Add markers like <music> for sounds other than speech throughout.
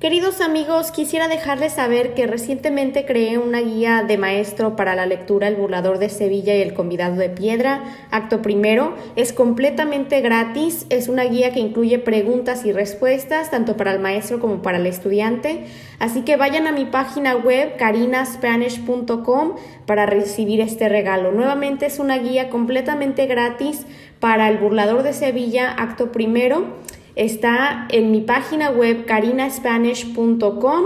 Queridos amigos, quisiera dejarles saber que recientemente creé una guía de maestro para la lectura El burlador de Sevilla y El convidado de piedra, acto primero. Es completamente gratis, es una guía que incluye preguntas y respuestas tanto para el maestro como para el estudiante. Así que vayan a mi página web carinaspanish.com para recibir este regalo. Nuevamente es una guía completamente gratis para El burlador de Sevilla, acto primero. Está en mi página web carinaspanish.com.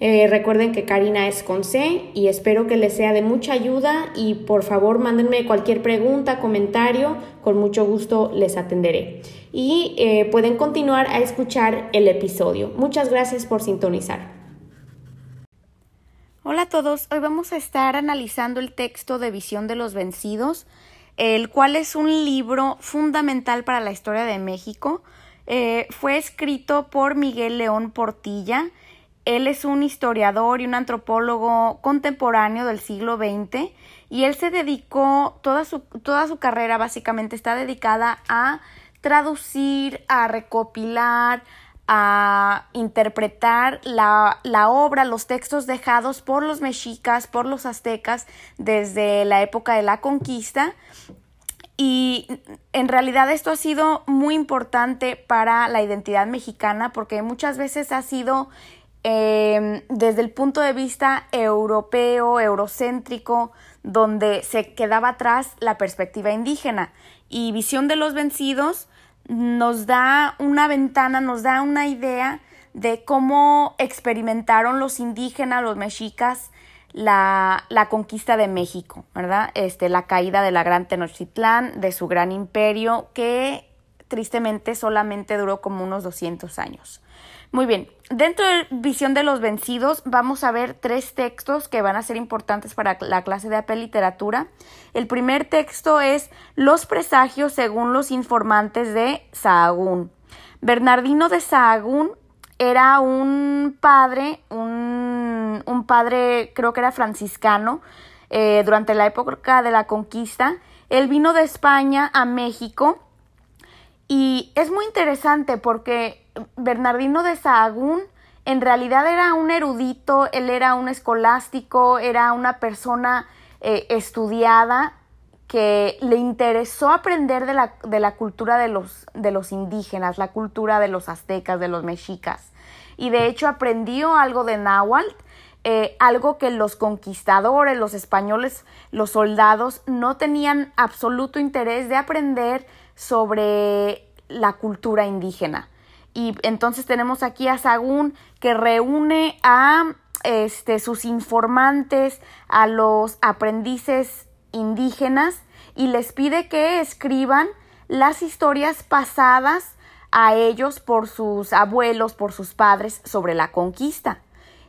Eh, recuerden que Karina es con C y espero que les sea de mucha ayuda y por favor mándenme cualquier pregunta, comentario, con mucho gusto les atenderé. Y eh, pueden continuar a escuchar el episodio. Muchas gracias por sintonizar. Hola a todos, hoy vamos a estar analizando el texto de Visión de los Vencidos, el cual es un libro fundamental para la historia de México eh, fue escrito por Miguel León Portilla. Él es un historiador y un antropólogo contemporáneo del siglo XX y él se dedicó, toda su, toda su carrera básicamente está dedicada a traducir, a recopilar, a interpretar la, la, obra, los textos dejados por los mexicas, por los aztecas desde la época de la conquista y en realidad esto ha sido muy importante para la identidad mexicana porque muchas veces ha sido em, desde el punto de vista europeo, eurocéntrico, donde se quedaba atrás la perspectiva indígena. Y Visión de los Vencidos nos da una ventana, nos da una idea de cómo experimentaron los indígenas, los mexicas, la, la, conquista de México, ¿verdad? Este, la caída de la gran Tenochtitlán, de su gran imperio, que tristemente solamente duró como unos 200 años. Muy bien, dentro de Visión de los Vencidos vamos a ver tres textos que van a ser importantes para la clase de AP Literatura. El primer texto es Los presagios según los informantes de Sahagún. Bernardino de Sahagún era un padre, un, un padre creo que era franciscano, eh, durante la época de la conquista. Él vino de España a México y es muy interesante porque Bernardino de Sahagún en realidad era un erudito, él era un escolástico, era una persona eh, estudiada, que le interesó aprender de la, de la cultura de los, de los indígenas, la cultura de los aztecas, de los mexicas. Y de hecho aprendió algo de náhuatl, eh, algo que los conquistadores, los españoles, los soldados no tenían absoluto interés de aprender sobre la cultura indígena. Y entonces tenemos aquí a Sagún que reúne a este, sus informantes, a los aprendices indígenas y les pide que escriban las historias pasadas a ellos por sus abuelos, por sus padres sobre la conquista.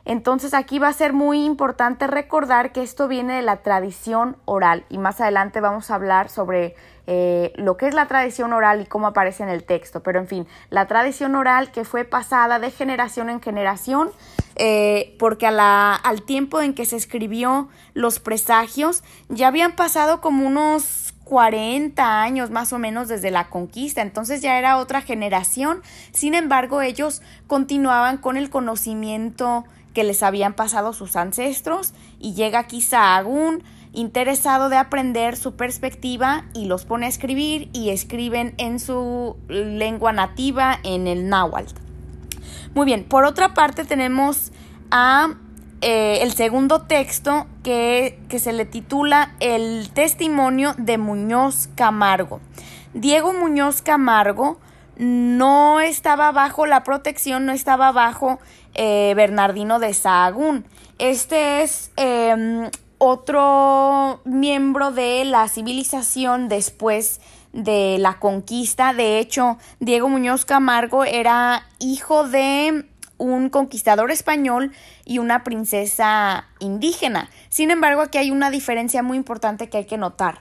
Entonces aquí va a ser muy importante recordar que esto viene de la tradición oral y más adelante vamos a hablar sobre eh, lo que es la tradición oral y cómo aparece en el texto. Pero en fin, la tradición oral que fue pasada de generación en generación eh, porque al tiempo en que se escribió los presagios ya habían pasado como unos 40 años más o menos desde la conquista, entonces ya era otra generación, sin embargo ellos continuaban con el conocimiento que les habían pasado sus ancestros y llega aquí Sahagún interesado de aprender su perspectiva y los pone a escribir y escriben en su lengua nativa en el náhuatl. Muy bien, por otra parte tenemos a eh, el segundo texto que, que se le titula El testimonio de Muñoz Camargo. Diego Muñoz Camargo no estaba bajo la protección, no estaba bajo eh, Bernardino de Sahagún. Este es em, otro miembro de la civilización después de la conquista. De hecho, Diego Muñoz Camargo era hijo de un conquistador español y una princesa indígena. Sin embargo, aquí hay una diferencia muy importante que hay que notar.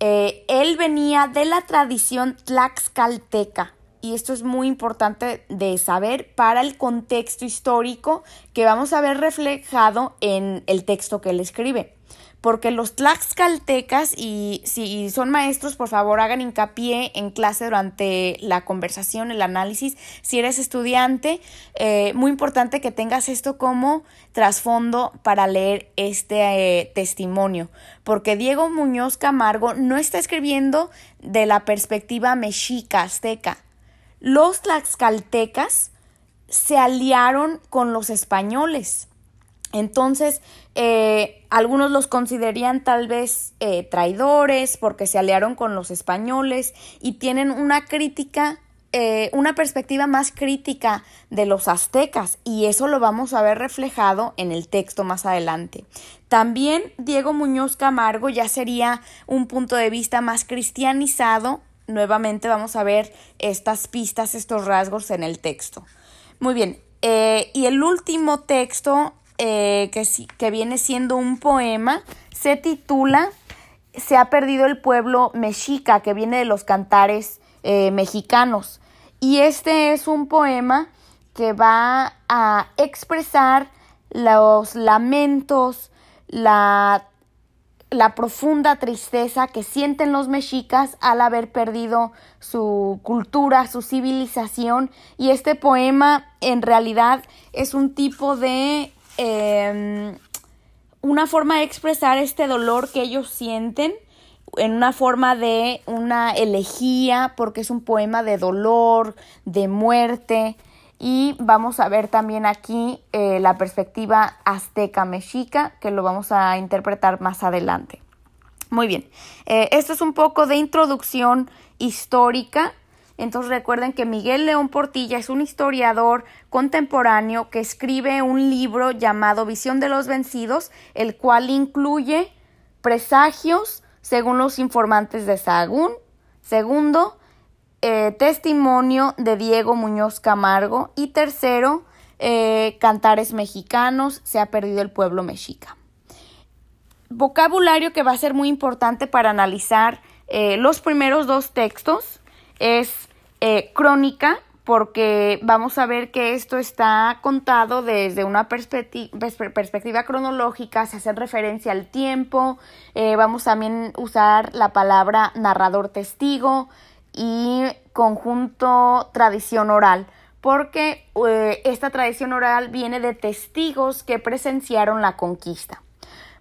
Eh, él venía de la tradición tlaxcalteca, y esto es muy importante de saber para el contexto histórico que vamos a ver reflejado en el texto que él escribe porque los tlaxcaltecas, y si son maestros, por favor hagan hincapié en clase durante la conversación, el análisis. Si eres estudiante, eh, muy importante que tengas esto como trasfondo para leer este eh, testimonio, porque Diego Muñoz Camargo no está escribiendo de la perspectiva mexica, azteca. Los tlaxcaltecas se aliaron con los españoles entonces, eh, algunos los considerarían tal vez eh, traidores porque se aliaron con los españoles y tienen una crítica, eh, una perspectiva más crítica de los aztecas y eso lo vamos a ver reflejado en el texto más adelante. También Diego Muñoz Camargo ya sería un punto de vista más cristianizado. Nuevamente vamos a ver estas pistas, estos rasgos en el texto. Muy bien, y el último texto eh, que, que viene siendo un poema, se titula Se ha perdido el pueblo mexica, que viene de los cantares eh, mexicanos. Y este es un poema que va a expresar los lamentos, la, la, profunda tristeza que sienten los mexicas al haber perdido su cultura, su civilización. Y este poema en realidad es un tipo de Em, una forma de expresar este dolor que ellos sienten en una forma de una elegía, porque es un poema de dolor, de muerte, y vamos a ver también aquí eh, la perspectiva azteca mexica, que lo vamos a interpretar más adelante. Muy bien, eh, esto es un poco de introducción histórica entonces recuerden que Miguel León Portilla es un historiador contemporáneo que escribe un libro llamado Visión de los Vencidos, el cual incluye presagios según los informantes de Sahagún. Segundo, eh, testimonio de Diego Muñoz Camargo. Y tercero, eh, cantares mexicanos, se ha perdido el pueblo mexica. Vocabulario que va a ser muy importante para analizar eh, los primeros dos textos es crónica porque vamos a ver que esto está contado desde una perspectiva cronológica, se hace referencia al tiempo, vamos también a usar la palabra narrador testigo y conjunto tradición oral, porque eh, esta tradición oral viene de testigos que presenciaron la conquista.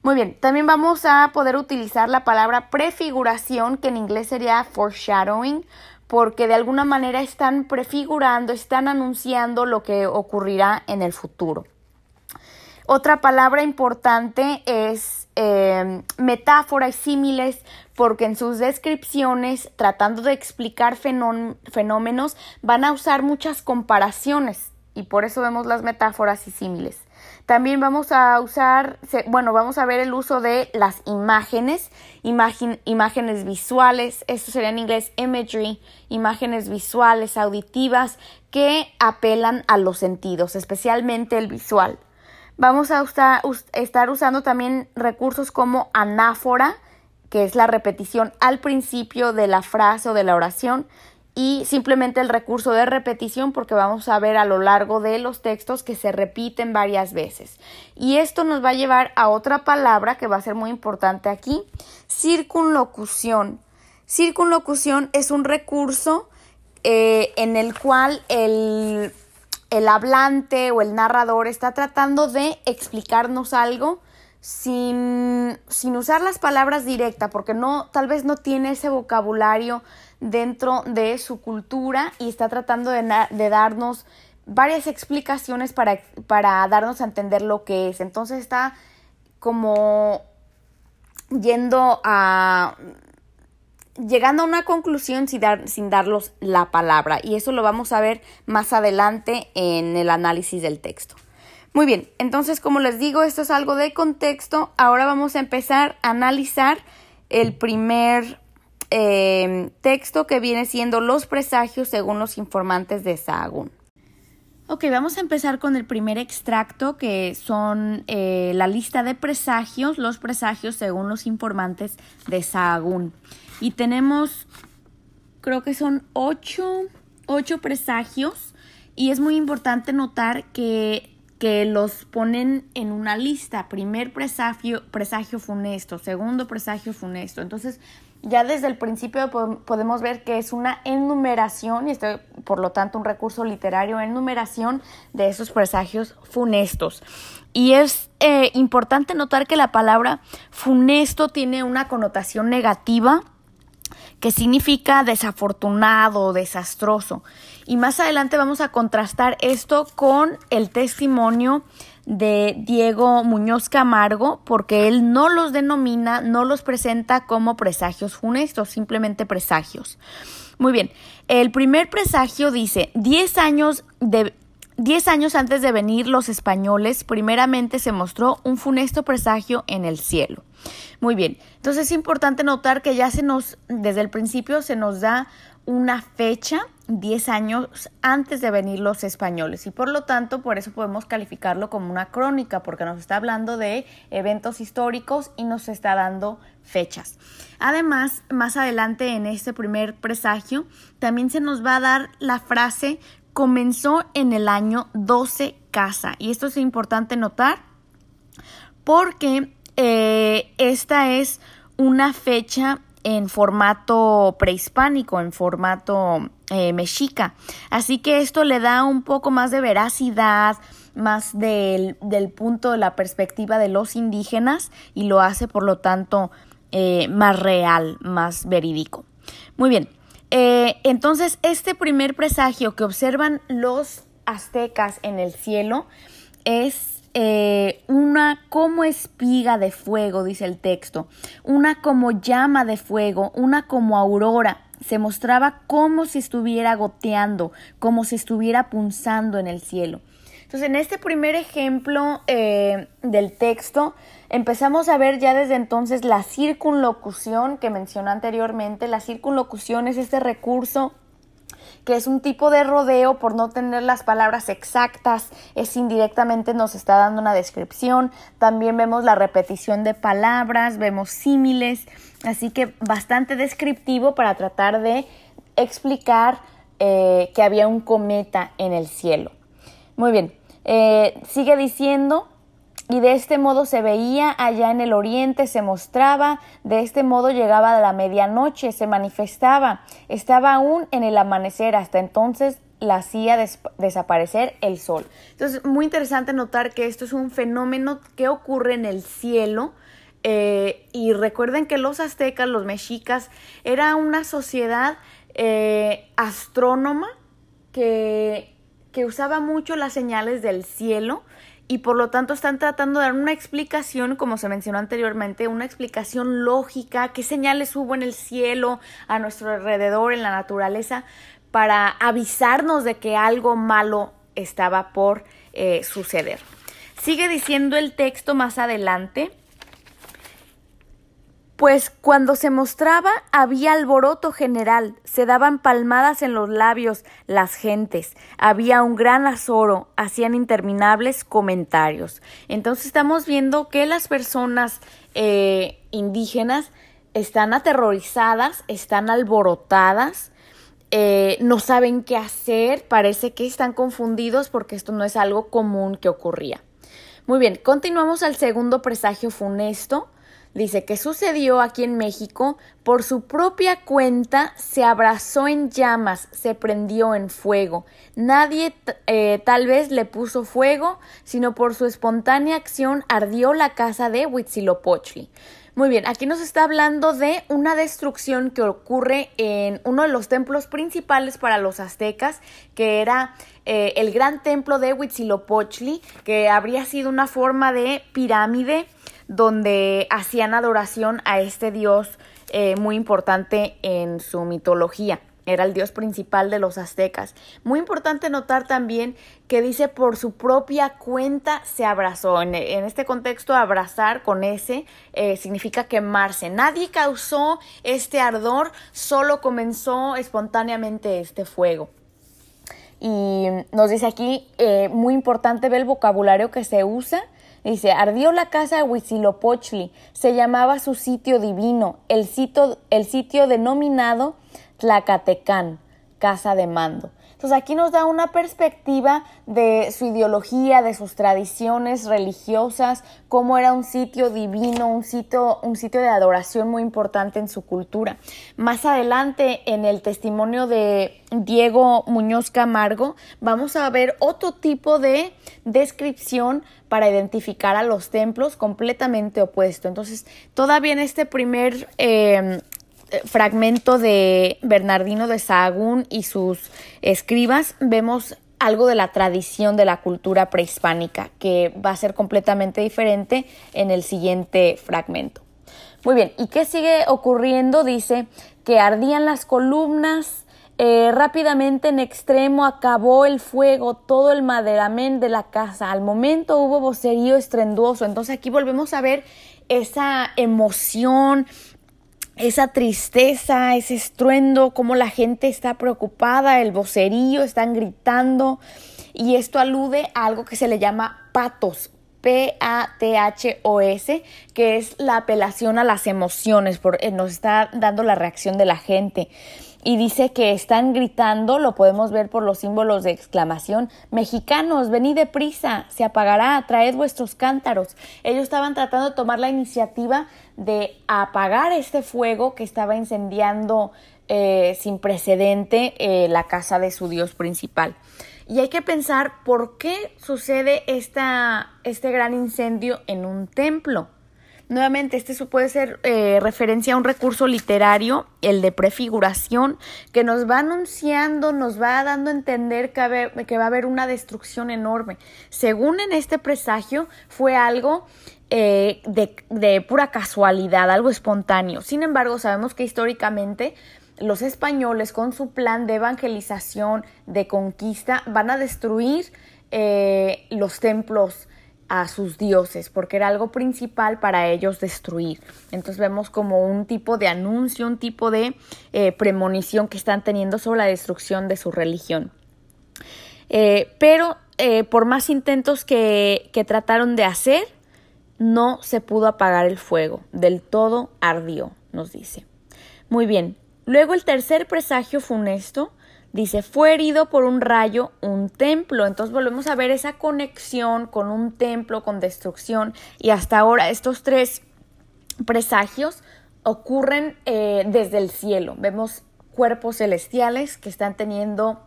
Muy bien, también vamos a poder utilizar la palabra prefiguración, que en inglés sería foreshadowing, porque de alguna manera están prefigurando, están anunciando lo que ocurrirá en el futuro. Otra palabra importante es eh, metáfora y símiles, porque en sus descripciones, tratando de explicar fenómenos, van a usar muchas comparaciones y por eso vemos las metáforas y símiles. También vamos a usar, bueno, vamos a ver el uso de las imágenes, imágenes visuales, esto sería en inglés imagery, imágenes visuales, auditivas, que apelan a los sentidos, especialmente el visual. Vamos a estar usando también recursos como anáfora, que es la repetición al principio de la frase o de la oración, y simplemente el recurso de repetición porque vamos a ver a lo largo de los textos que se repiten varias veces. Y esto nos va a llevar a otra palabra que va a ser muy importante aquí, circunlocución. Circunlocución es un recurso eh, en el cual el, el hablante o el narrador está tratando de explicarnos algo sin, sin usar las palabras directas, porque no, tal vez no tiene ese vocabulario dentro de su cultura y está tratando de, darnos varias explicaciones para, para, darnos a entender lo que es. Entonces está como yendo a llegando a una conclusión sin, dar, sin darlos la palabra y eso lo vamos a ver más adelante en el análisis del texto. Muy bien, entonces como les digo, esto es algo de contexto. Ahora vamos a empezar a analizar el primer Em, texto que viene siendo los presagios según los informantes de Sahagún. Ok, vamos a empezar con el primer extracto que son eh, la lista de presagios, los presagios según los informantes de Sahagún. Y tenemos, creo que son ocho, ocho presagios y es muy importante notar que, que los ponen en una lista. Primer presagio, presagio funesto, segundo presagio funesto. Entonces, ya desde el principio podemos ver que es una enumeración, y esto por lo tanto un recurso literario, enumeración de esos presagios funestos. Y es eh, importante notar que la palabra funesto tiene una connotación negativa que significa desafortunado, desastroso. Y más adelante vamos a contrastar esto con el testimonio de Diego Muñoz Camargo, porque él no los denomina, no los presenta como presagios funestos, simplemente presagios. Muy bien, el primer presagio dice, 10 años de Diez años antes de venir los españoles, primeramente se mostró un funesto presagio en el cielo. Muy bien, entonces es importante notar que ya se nos, desde el principio se nos da una fecha 10 años antes de venir los españoles y por lo tanto por eso podemos calificarlo como una crónica porque nos está hablando de eventos históricos y nos está dando fechas. Además, más adelante en este primer presagio también se nos va a dar la frase comenzó en el año 12 casa y esto es importante notar porque eh, esta es una fecha en formato prehispánico, en formato eh, mexica. Así que esto le da un poco más de veracidad, más del, punto de la perspectiva de los indígenas y lo hace por lo tanto eh, más real, más verídico. Muy bien, eh, entonces este primer presagio que observan los aztecas en el cielo es eh, una como espiga de fuego, dice el texto, una como llama de fuego, una como aurora. Se mostraba como si estuviera goteando, como si estuviera punzando en el cielo. Entonces, en este primer ejemplo eh, del texto, empezamos a ver ya desde entonces la circunlocución que mencioné anteriormente. La circunlocución es este recurso que es un tipo de rodeo por no tener las palabras exactas, es indirectamente nos está dando una descripción, también vemos la repetición de palabras, vemos símiles, así que bastante descriptivo para tratar de explicar eh, que había un cometa en el cielo. Muy bien, eh, sigue diciendo y de este modo se veía allá en el oriente, se mostraba, de este modo llegaba a la medianoche, se manifestaba, estaba aún en el amanecer, hasta entonces la hacía desaparecer el sol. Entonces, muy interesante notar que esto es un fenómeno que ocurre en el cielo. Eh, y recuerden que los aztecas, los mexicas, era una sociedad eh, astrónoma que, que usaba mucho las señales del cielo y por lo tanto están tratando de dar una explicación, como se mencionó anteriormente, una explicación lógica, qué señales hubo en el cielo, a nuestro alrededor, en la naturaleza, para avisarnos de que algo malo estaba por eh, suceder. Sigue diciendo el texto más adelante, pues cuando se mostraba había alboroto general, se daban palmadas en los labios las gentes, había un gran azoro, hacían interminables comentarios. Entonces estamos viendo que las personas eh, indígenas están aterrorizadas, están alborotadas, eh, no saben qué hacer, parece que están confundidos porque esto no es algo común que ocurría. Muy bien, continuamos al segundo presagio funesto. Dice que sucedió aquí en México, por su propia cuenta se abrazó en llamas, se prendió en fuego. Nadie eh, tal vez le puso fuego, sino por su espontánea acción ardió la casa de Huitzilopochtli. Muy bien, aquí nos está hablando de una destrucción que ocurre en uno de los templos principales para los aztecas, que era eh, el gran templo de Huitzilopochtli, que habría sido una forma de pirámide donde hacían adoración a este dios eh, muy importante en su mitología. Era el dios principal de los aztecas. Muy importante notar también que dice por su propia cuenta se abrazó. En, este contexto, abrazar con ese eh, significa quemarse. Nadie causó este ardor, solo comenzó espontáneamente este fuego. Y nos dice aquí, eh, muy importante ver el vocabulario que se usa Dice, ardió la casa de Huitzilopochtli, se llamaba su sitio divino, el sitio, el sitio denominado Tlacatecán, casa de mando. Entonces aquí nos da una perspectiva de su ideología, de sus tradiciones religiosas, cómo era un sitio divino, un sitio, un sitio de adoración muy importante en su cultura. Más adelante, en el testimonio de Diego Muñoz Camargo, vamos a ver otro tipo de descripción para identificar a los templos completamente opuesto. Entonces, todavía en este primer eh, fragmento de Bernardino de Sahagún y sus escribas vemos algo de la tradición de la cultura prehispánica que va a ser completamente diferente en el siguiente fragmento. Muy bien, ¿y qué sigue ocurriendo? Dice que ardían las columnas, eh, rápidamente en extremo acabó el fuego, todo el maderamen de la casa. Al momento hubo vocerío estrenduoso. Entonces aquí volvemos a ver esa emoción, esa tristeza, ese estruendo, cómo la gente está preocupada, el vocerío, están gritando. Y esto alude a algo que se le llama patos, P-A-T-H-O-S, que es la apelación a las emociones, eh, nos está dando la reacción de la gente y dice que están gritando, lo podemos ver por los símbolos de exclamación, mexicanos, venid deprisa, se apagará, traed vuestros cántaros. Ellos estaban tratando de tomar la iniciativa de apagar este fuego que estaba incendiando eh, sin precedente eh, la casa de su dios principal. Y hay que pensar por qué sucede esta, este gran incendio en un templo. Nuevamente, este puede ser eh, referencia a un recurso literario, el de prefiguración, que nos va anunciando, nos va dando a entender que, va a haber una destrucción enorme. Según en este presagio, fue algo eh, de, de pura casualidad, algo espontáneo. Sin embargo, sabemos que históricamente los españoles con su plan de evangelización, de conquista, van a destruir eh, los templos a sus dioses, porque era algo principal para ellos destruir. Entonces vemos como un tipo de anuncio, un tipo de eh, premonición que están teniendo sobre la destrucción de su religión. Eh, pero eh, por más intentos que, que trataron de hacer, no se pudo apagar el fuego, del todo ardió, nos dice. Muy bien, luego el tercer presagio funesto Dice, fue herido por un rayo un templo. Entonces volvemos a ver esa conexión con un templo, con destrucción. Y hasta ahora estos tres presagios ocurren eh, desde el cielo. Vemos cuerpos celestiales que están teniendo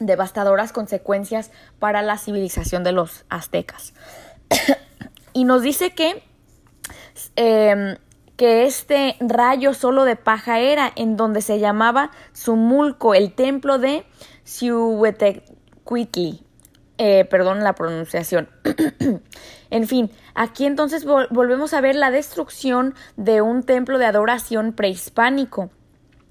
devastadoras consecuencias para la civilización de los aztecas. <coughs> y nos dice que em, que este rayo solo de paja era, en donde se llamaba Sumulco, el templo de Cihuetecuitli. Eh, perdón la pronunciación. <clears throat> en fin, aquí entonces volvemos a ver la destrucción de un templo de adoración prehispánico.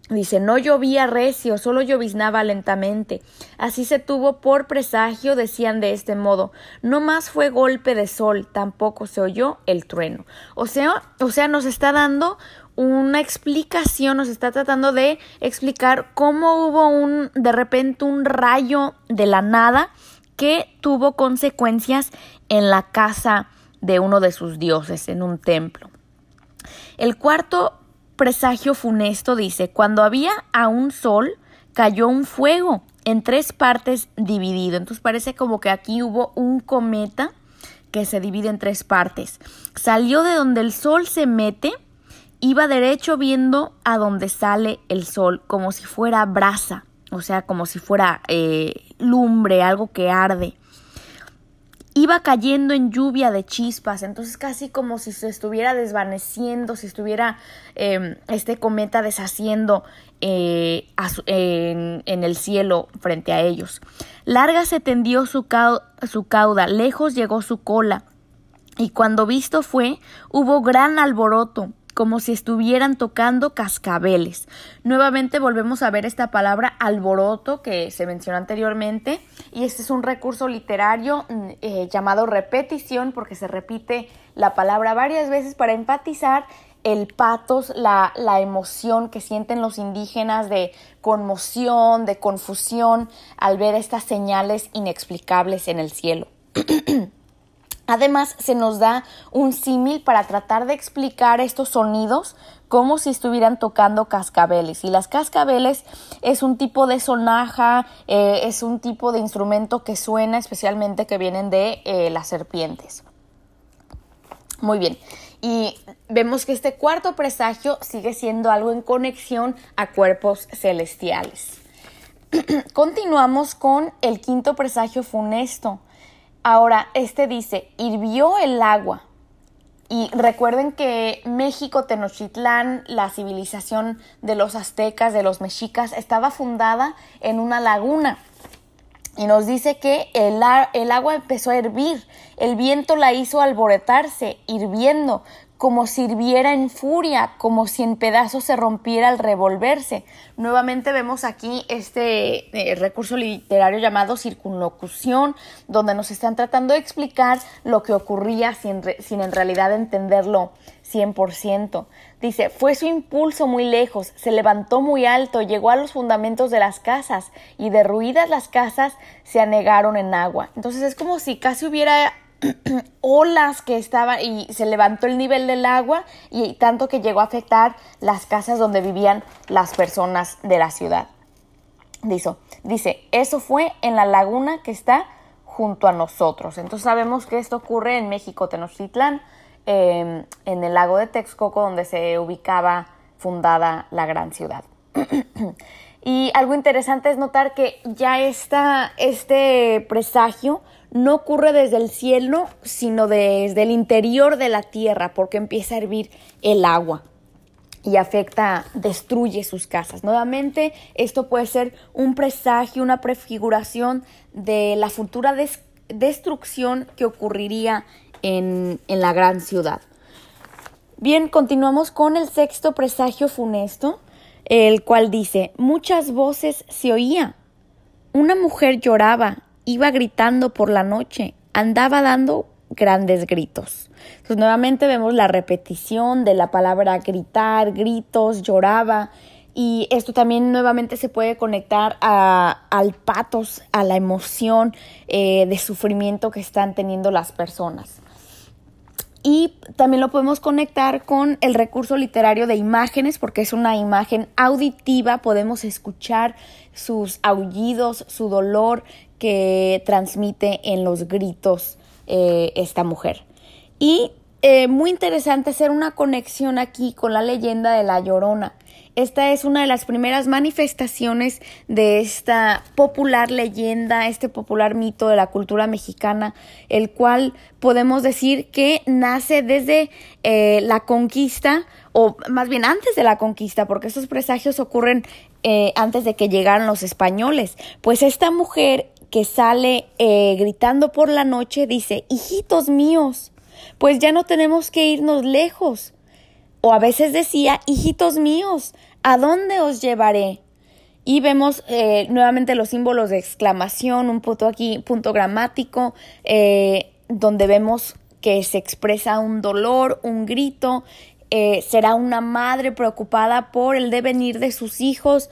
Dice, no llovía recio, solo lloviznaba lentamente. Así se tuvo por presagio, decían de este modo. No más fue golpe de sol, tampoco se oyó el trueno. O sea, o sea, nos está dando una explicación, nos está tratando de explicar cómo hubo un, de repente, un rayo de la nada que tuvo consecuencias en la casa de uno de sus dioses, en un templo. El cuarto presagio funesto dice, cuando había a un sol, cayó un fuego en tres partes dividido. Entonces parece como que aquí hubo un cometa que se divide en tres partes. Salió de donde el sol se mete, iba derecho viendo a donde sale el sol, como si fuera brasa, o sea, como si fuera eh, lumbre, algo que arde iba cayendo en lluvia de chispas, entonces casi como si se estuviera desvaneciendo, si estuviera em, este cometa deshaciendo eh, en, el cielo frente a ellos. Larga se tendió su, su cauda, lejos llegó su cola, y cuando visto fue, hubo gran alboroto, como si estuvieran tocando cascabeles. Nuevamente volvemos a ver esta palabra alboroto que se mencionó anteriormente y este es un recurso literario mm, eh, llamado repetición porque se repite la palabra varias veces para enfatizar el patos, la, la, emoción que sienten los indígenas de conmoción, de confusión al ver estas señales inexplicables en el cielo. <clears throat> Además, se nos da un símil para tratar de explicar estos sonidos como si estuvieran tocando cascabeles. Y las cascabeles es un tipo de sonaja, eh, es un tipo de instrumento que suena especialmente que vienen de eh, las serpientes. Muy bien. Y vemos que este cuarto presagio sigue siendo algo en conexión a cuerpos celestiales. <clears throat> Continuamos con el quinto presagio funesto. Ahora, este dice, hirvió el agua. Y recuerden que México, Tenochtitlán, la civilización de los aztecas, de los mexicas, estaba fundada en una laguna. Y nos dice que el, el, agua empezó a hervir, el viento la hizo alborotarse, hirviendo, como si hirviera en furia, como si en pedazos se rompiera al revolverse. Nuevamente vemos aquí este eh, recurso literario llamado circunlocución, donde nos están tratando de explicar lo que ocurría sin, sin en realidad entenderlo 100%. Dice, fue su impulso muy lejos, se levantó muy alto, llegó a los fundamentos de las casas y derruidas las casas se anegaron en agua. Entonces es como si casi hubiera <clears throat> olas que estaban y se levantó el nivel del agua y tanto que llegó a afectar las casas donde vivían las personas de la ciudad. Dice, dice, eso fue en la laguna que está junto a nosotros. Entonces sabemos que esto ocurre en México, Tenochtitlán, em, en el lago de Texcoco, donde se ubicaba fundada la gran ciudad. <clears throat> y algo interesante es notar que ya está este presagio no ocurre desde el cielo, sino desde el interior de la tierra, porque empieza a hervir el agua y afecta, destruye sus casas. Nuevamente, esto puede ser un presagio, una prefiguración de la futura destrucción que ocurriría en, en la gran ciudad. Bien, continuamos con el sexto presagio funesto, el cual dice, muchas voces se oía. Una mujer lloraba iba gritando por la noche, andaba dando grandes gritos. Entonces nuevamente vemos la repetición de la palabra gritar, gritos, lloraba. Y esto también nuevamente se puede conectar a, al patos, a la emoción eh, de sufrimiento que están teniendo las personas. Y también lo podemos conectar con el recurso literario de imágenes, porque es una imagen auditiva, podemos escuchar sus aullidos, su dolor que transmite en los gritos eh, esta mujer. Y eh, muy interesante hacer una conexión aquí con la leyenda de la Llorona. Esta es una de las primeras manifestaciones de esta popular leyenda, este popular mito de la cultura mexicana, el cual podemos decir que nace desde eh, la conquista, o más bien antes de la conquista, porque estos presagios ocurren antes de que llegaran los españoles. Pues esta mujer que sale eh, gritando por la noche dice, hijitos míos, pues ya no tenemos que irnos lejos. O a veces decía, hijitos míos, ¿a dónde os llevaré? Y vemos eh, nuevamente los símbolos de exclamación, un punto aquí, punto gramático, eh, donde vemos que se expresa un dolor, un grito, eh, será una madre preocupada por el devenir de sus hijos,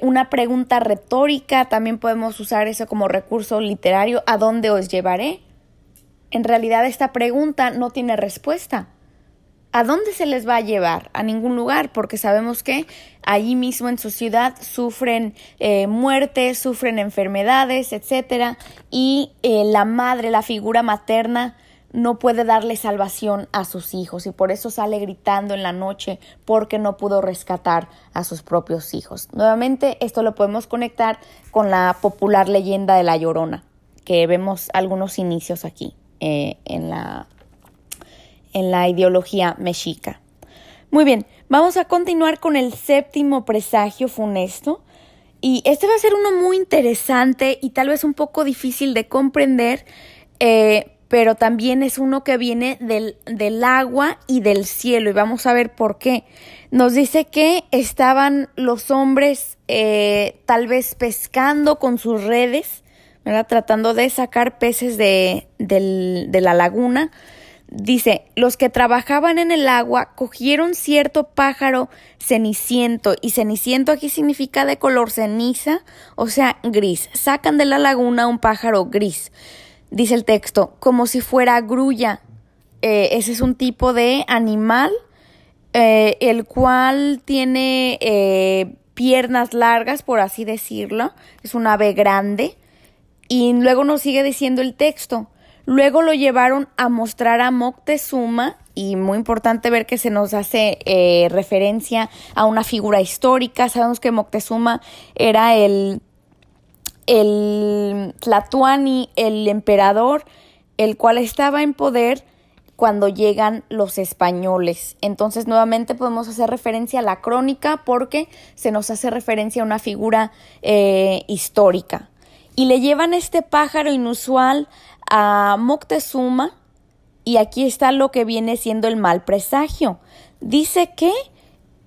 una pregunta retórica, también podemos usar eso como recurso literario, ¿a dónde os llevaré? En realidad esta pregunta no tiene respuesta. ¿A dónde se les va a llevar? A ningún lugar, porque sabemos que allí mismo en su ciudad sufren eh, muertes, sufren enfermedades, etcétera, y eh, la madre, la figura materna, no puede darle salvación a sus hijos y por eso sale gritando en la noche porque no pudo rescatar a sus propios hijos. Nuevamente, esto lo podemos conectar con la popular leyenda de la Llorona, que vemos algunos inicios aquí eh, en la en la ideología mexica. Muy bien, vamos a continuar con el séptimo presagio funesto. Y este va a ser uno muy interesante y tal vez un poco difícil de comprender, eh, pero también es uno que viene del, del, agua y del cielo. Y vamos a ver por qué. Nos dice que estaban los hombres eh, tal vez pescando con sus redes, ¿verdad? tratando de sacar peces de, de la laguna Dice, los que trabajaban en el agua cogieron cierto pájaro ceniciento, y ceniciento aquí significa de color ceniza, o sea, gris. Sacan de la laguna un pájaro gris. Dice el texto, como si fuera grulla. Eh, ese es un tipo de animal eh, el cual tiene eh, piernas largas, por así decirlo. Es un ave grande. Y luego nos sigue diciendo el texto. Luego lo llevaron a mostrar a Moctezuma y muy importante ver que se nos hace referencia a una figura histórica. Sabemos que Moctezuma era el el Tlatuani, el emperador, el cual estaba en poder cuando llegan los españoles. Entonces nuevamente podemos hacer referencia a la crónica porque se nos hace referencia a una figura eh, histórica. Y le llevan este pájaro inusual a Moctezuma y aquí está lo que viene siendo el mal presagio. Dice que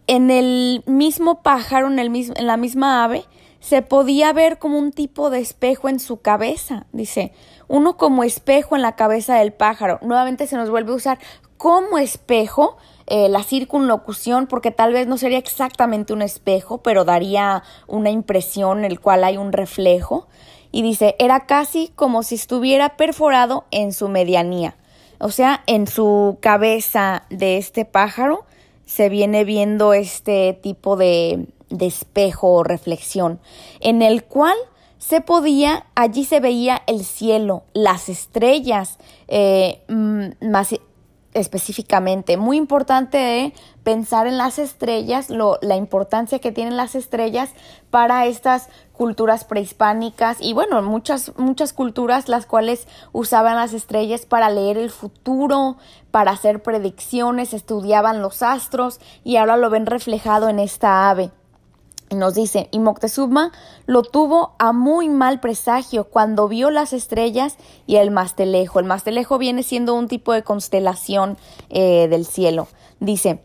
en el mismo pájaro, en, el mismo, en la misma ave, se podía ver como un tipo de espejo en su cabeza, dice, uno como espejo en la cabeza del pájaro. Nuevamente se nos vuelve a usar como espejo eh, la circunlocución, porque tal vez no sería exactamente un espejo, pero daría una impresión en el cual hay un reflejo. Y dice, era casi como si estuviera perforado en su medianía. O sea, en su cabeza de este pájaro se viene viendo este tipo de, de espejo o reflexión, en el cual se podía, allí se veía el cielo, las estrellas, eh, mm, más específicamente. Muy importante pensar en las estrellas, lo, la importancia que tienen las estrellas para estas culturas prehispánicas y bueno, muchas, muchas culturas las cuales usaban las estrellas para leer el futuro, para hacer predicciones, estudiaban los astros y ahora lo ven reflejado en esta ave. Nos dice, y Moctezuma lo tuvo a muy mal presagio cuando vio las estrellas y el mastelejo. El mastelejo viene siendo un tipo de constelación eh, del cielo. Dice,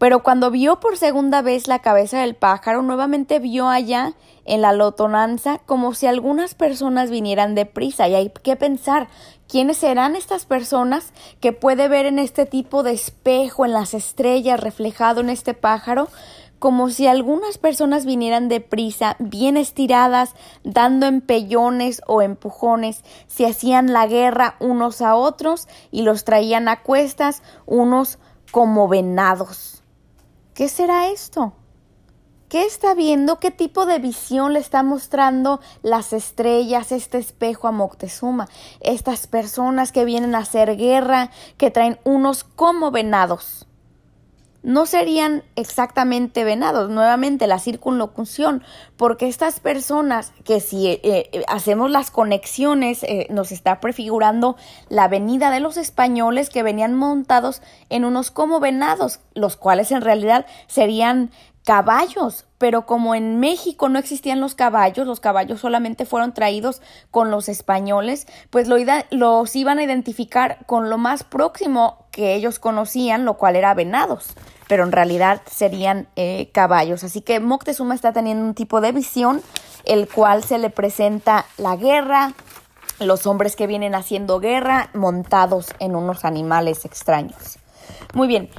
pero cuando vio por segunda vez la cabeza del pájaro, nuevamente vio allá en la lotonanza como si algunas personas vinieran deprisa. Y hay que pensar, ¿quiénes serán estas personas que puede ver en este tipo de espejo, en las estrellas, reflejado en este pájaro? Como si algunas personas vinieran deprisa, bien estiradas, dando empellones o empujones, se hacían la guerra unos a otros y los traían a cuestas unos como venados. ¿Qué será esto? ¿Qué está viendo? ¿Qué tipo de visión le está mostrando las estrellas, este espejo a Moctezuma? Estas personas que vienen a hacer guerra, que traen unos como venados no serían exactamente venados, nuevamente la circunlocución, porque estas personas que si eh, eh, hacemos las conexiones eh, nos está prefigurando la venida de los españoles que venían montados en unos como venados, los cuales en realidad serían caballos, pero como en México no existían los caballos, los caballos solamente fueron traídos con los españoles, pues lo, los iban a identificar con lo más próximo que ellos conocían, lo cual era venados, pero en realidad serían eh, caballos. Así que Moctezuma está teniendo un tipo de visión, el cual se le presenta la guerra, los hombres que vienen haciendo guerra montados en unos animales extraños. Muy bien,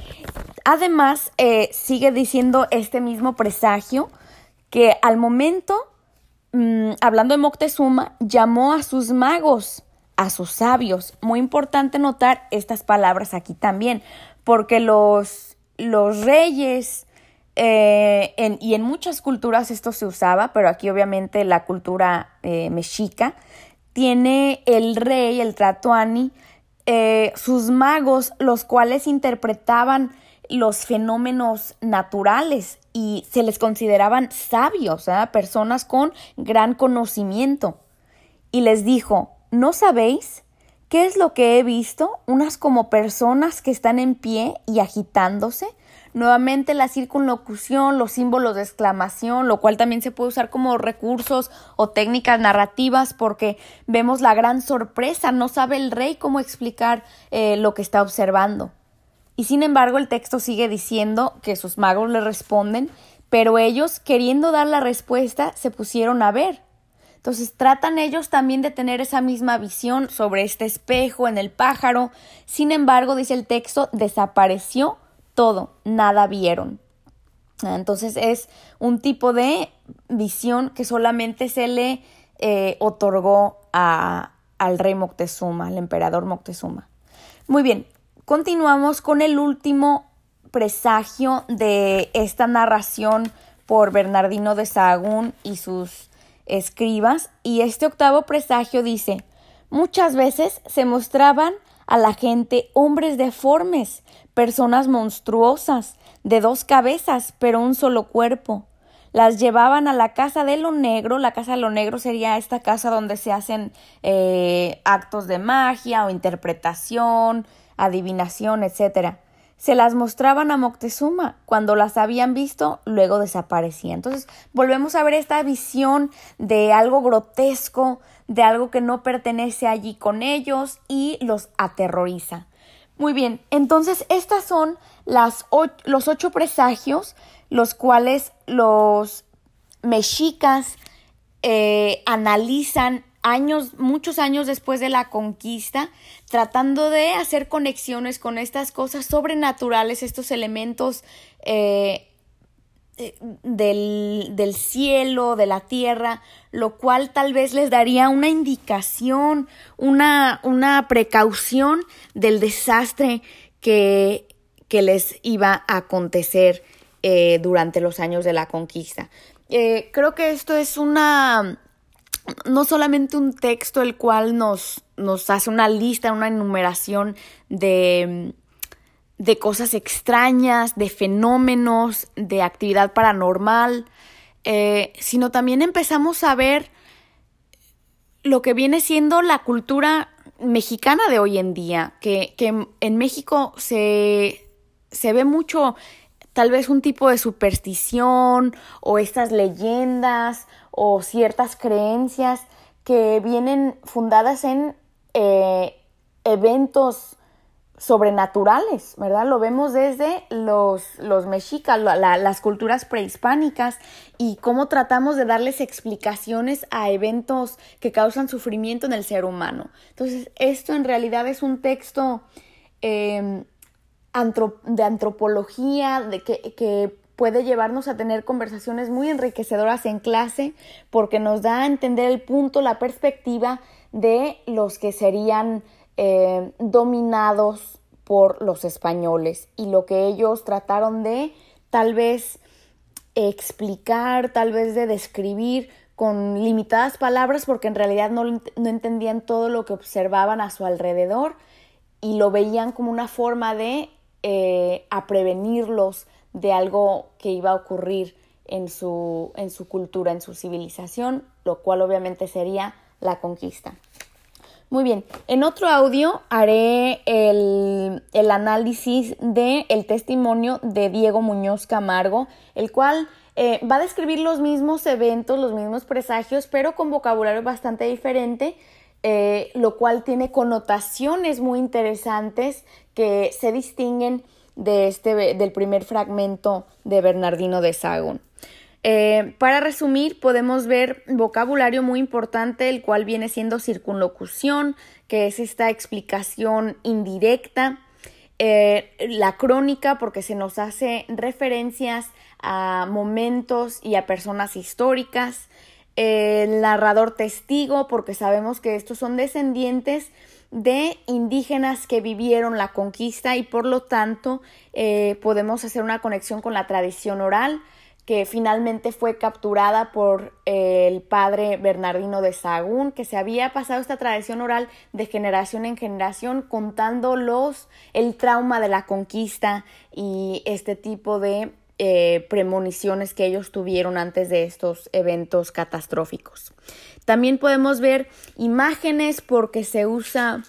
Además, eh, sigue diciendo este mismo presagio que al momento, mm, hablando de Moctezuma, llamó a sus magos, a sus sabios. Muy importante notar estas palabras aquí también, porque los, los reyes, eh, y en muchas culturas esto se usaba, pero aquí obviamente la cultura eh, mexica, tiene el rey, el tratuani, sus magos, los cuales interpretaban los fenómenos naturales y se les consideraban sabios, ¿eh? personas con gran conocimiento. Y les dijo, ¿no sabéis qué es lo que he visto? Unas como personas que están en pie y agitándose. Nuevamente la circunlocución, los símbolos de exclamación, lo cual también se puede usar como recursos o técnicas narrativas porque vemos la gran sorpresa, no sabe el rey cómo explicar eh, lo que está observando. Y sin embargo el texto sigue diciendo que sus magos le responden, pero ellos, queriendo dar la respuesta, se pusieron a ver. Entonces tratan ellos también de tener esa misma visión sobre este espejo en el pájaro. Sin embargo, dice el texto, desapareció todo, nada vieron. Entonces es un tipo de visión que solamente se le eh, otorgó a, al rey Moctezuma, al emperador Moctezuma. Muy bien, continuamos con el último presagio de esta narración por Bernardino de Sahagún y sus escribas, y este octavo presagio dice, muchas veces se mostraban a la gente hombres deformes, personas monstruosas, de dos cabezas, pero un solo cuerpo. Las llevaban a la casa de lo negro. La casa de lo negro sería esta casa donde se hacen eh, actos de magia o interpretación, adivinación, etc. Se las mostraban a Moctezuma. Cuando las habían visto, luego desaparecían. Entonces, volvemos a ver esta visión de algo grotesco, de algo que no pertenece allí con ellos y los aterroriza. Muy bien, entonces estas son las los ocho presagios, los cuales los mexicas eh, analizan años, muchos años después de la conquista, tratando de hacer conexiones con estas cosas sobrenaturales, estos elementos eh, eh, del, del, cielo, de la tierra, lo cual tal vez les daría una indicación, una, una precaución del desastre que, que, les iba a acontecer eh, durante los años de la conquista. Eh, creo que esto es una, no solamente un texto el cual nos, nos hace una lista, una enumeración de de cosas extrañas, de fenómenos, de actividad paranormal, eh, sino también empezamos a ver lo que viene siendo la cultura mexicana de hoy en día, que, que en México se, se ve mucho tal vez un tipo de superstición o estas leyendas o ciertas creencias que vienen fundadas en eh, eventos sobrenaturales, ¿verdad? Lo vemos desde los, los mexicas, las culturas prehispánicas y cómo tratamos de darles explicaciones a eventos que causan sufrimiento en el ser humano. Entonces, esto en realidad es un texto em, de antropología de que, que puede llevarnos a tener conversaciones muy enriquecedoras en clase porque nos da a entender el punto, la perspectiva de los que serían eh, dominados por los españoles y lo que ellos trataron de tal vez explicar, tal vez de describir con limitadas palabras porque en realidad no, no entendían todo lo que observaban a su alrededor y lo veían como una forma de eh, a prevenirlos de algo que iba a ocurrir en su, en su cultura, en su civilización, lo cual obviamente sería la conquista. Muy bien, en otro audio haré el, análisis del el testimonio de Diego Muñoz Camargo, el cual eh, va a describir los mismos eventos, los mismos presagios, pero con vocabulario bastante diferente, eh, lo cual tiene connotaciones muy interesantes que se distinguen de este, del primer fragmento de Bernardino de Sagún. Eh, para resumir, podemos ver vocabulario muy importante, el cual viene siendo circunlocución, que es esta explicación indirecta, eh, la crónica, porque se nos hace referencias a momentos y a personas históricas, el narrador testigo, porque sabemos que estos son descendientes de indígenas que vivieron la conquista y por lo tanto eh, podemos hacer una conexión con la tradición oral que finalmente fue capturada por eh, el padre Bernardino de Sahagún, que se había pasado esta tradición oral de generación en generación contándolos el trauma de la conquista y este tipo de eh, premoniciones que ellos tuvieron antes de estos eventos catastróficos. También podemos ver imágenes porque se usa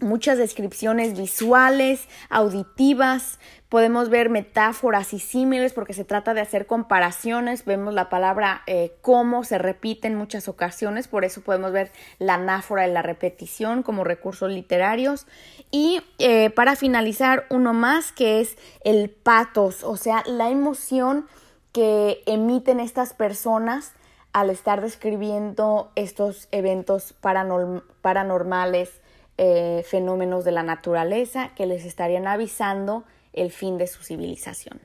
muchas descripciones visuales, auditivas, podemos ver metáforas y símiles porque se trata de hacer comparaciones, vemos la palabra eh, cómo se repite en muchas ocasiones, por eso podemos ver la anáfora y la repetición como recursos literarios. Y eh, para finalizar, uno más que es el patos, o sea, la emoción que emiten estas personas al estar describiendo estos eventos paranormales, eh, fenómenos de la naturaleza que les estarían avisando el fin de su civilización.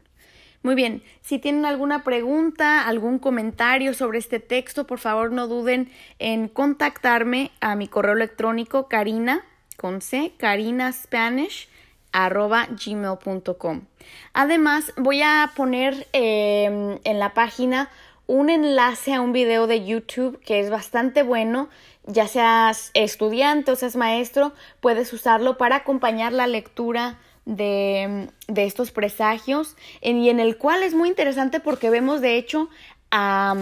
Muy bien, si tienen alguna pregunta, algún comentario sobre este texto, por favor no duden en contactarme a mi correo electrónico carina con c carinaspanish arroba. Además, voy a poner em, en la página un enlace a un video de YouTube que es bastante bueno. Ya seas estudiante o seas maestro, puedes usarlo para acompañar la lectura de, estos presagios y en el cual es muy interesante porque vemos de hecho a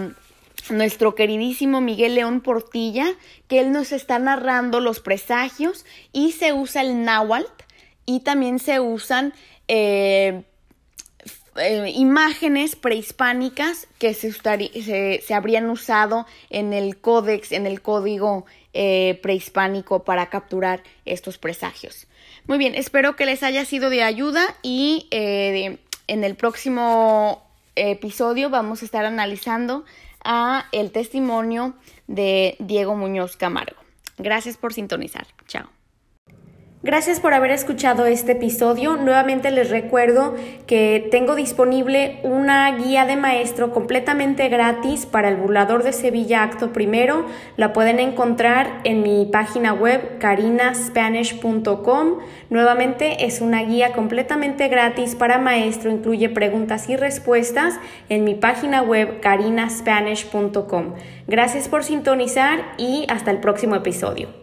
nuestro queridísimo Miguel León Portilla, que él nos está narrando los presagios y se usa el náhuatl y también se usan eh, eh, imágenes prehispánicas que se, habrían usado en el códex, en el código eh, prehispánico para capturar estos presagios. Muy bien, espero que les haya sido de ayuda y en el próximo episodio vamos a estar analizando el testimonio de Diego Muñoz Camargo. Gracias por sintonizar. Chao. Gracias por haber escuchado este episodio. Nuevamente les recuerdo que tengo disponible una guía de maestro completamente gratis para el burlador de Sevilla acto primero. La pueden encontrar en mi página web carinaspanish.com. Nuevamente es una guía completamente gratis para maestro, incluye preguntas y respuestas en mi página web carinaspanish.com. Gracias por sintonizar y hasta el próximo episodio.